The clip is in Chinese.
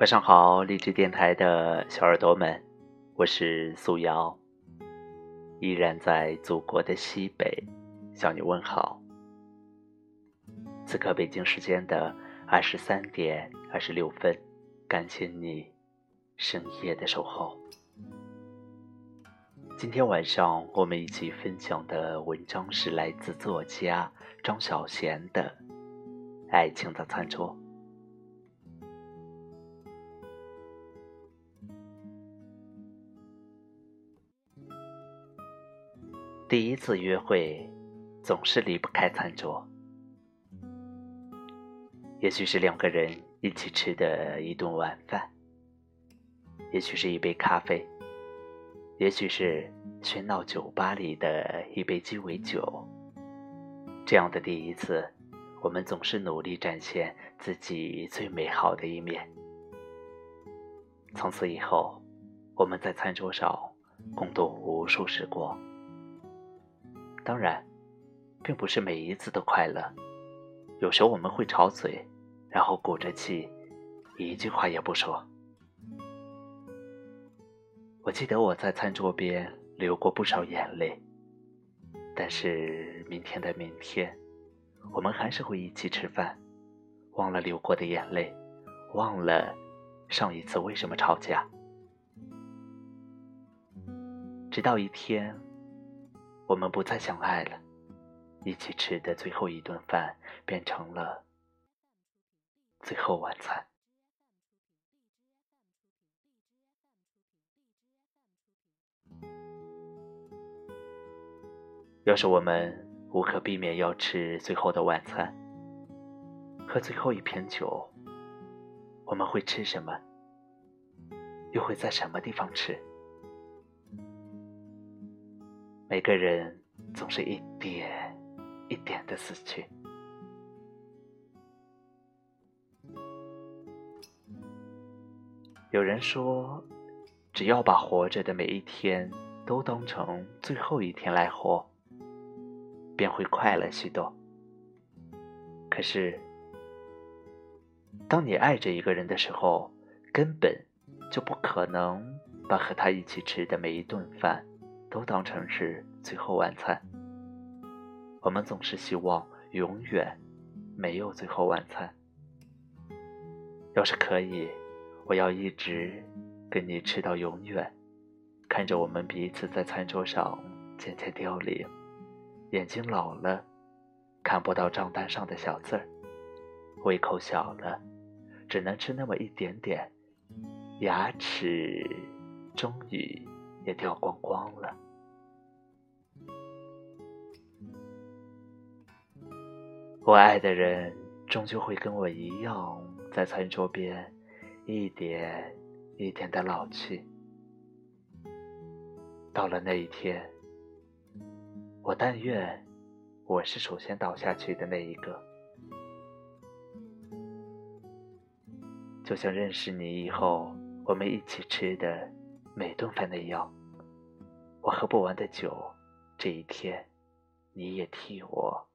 晚上好，励志电台的小耳朵们，我是素瑶，依然在祖国的西北向你问好。此刻北京时间的二十三点二十六分，感谢你深夜的守候。今天晚上我们一起分享的文章是来自作家张小娴的《爱情的餐桌》。第一次约会，总是离不开餐桌。也许是两个人一起吃的一顿晚饭，也许是一杯咖啡，也许是喧闹酒吧里的一杯鸡尾酒。这样的第一次，我们总是努力展现自己最美好的一面。从此以后，我们在餐桌上共度无数时光。当然，并不是每一次都快乐。有时候我们会吵嘴，然后鼓着气，一句话也不说。我记得我在餐桌边流过不少眼泪，但是明天的明天，我们还是会一起吃饭，忘了流过的眼泪，忘了上一次为什么吵架，直到一天。我们不再相爱了，一起吃的最后一顿饭变成了最后晚餐。要是我们无可避免要吃最后的晚餐，喝最后一瓶酒，我们会吃什么？又会在什么地方吃？每个人总是一点一点的死去。有人说，只要把活着的每一天都当成最后一天来活，便会快乐许多。可是，当你爱着一个人的时候，根本就不可能把和他一起吃的每一顿饭。都当成是最后晚餐。我们总是希望永远没有最后晚餐。要是可以，我要一直跟你吃到永远，看着我们彼此在餐桌上渐渐凋零，眼睛老了，看不到账单上的小字儿，胃口小了，只能吃那么一点点，牙齿终于。也掉光光了。我爱的人终究会跟我一样，在餐桌边一点一点的老去。到了那一天，我但愿我是首先倒下去的那一个。就像认识你以后，我们一起吃的。每顿饭的药，我喝不完的酒，这一天，你也替我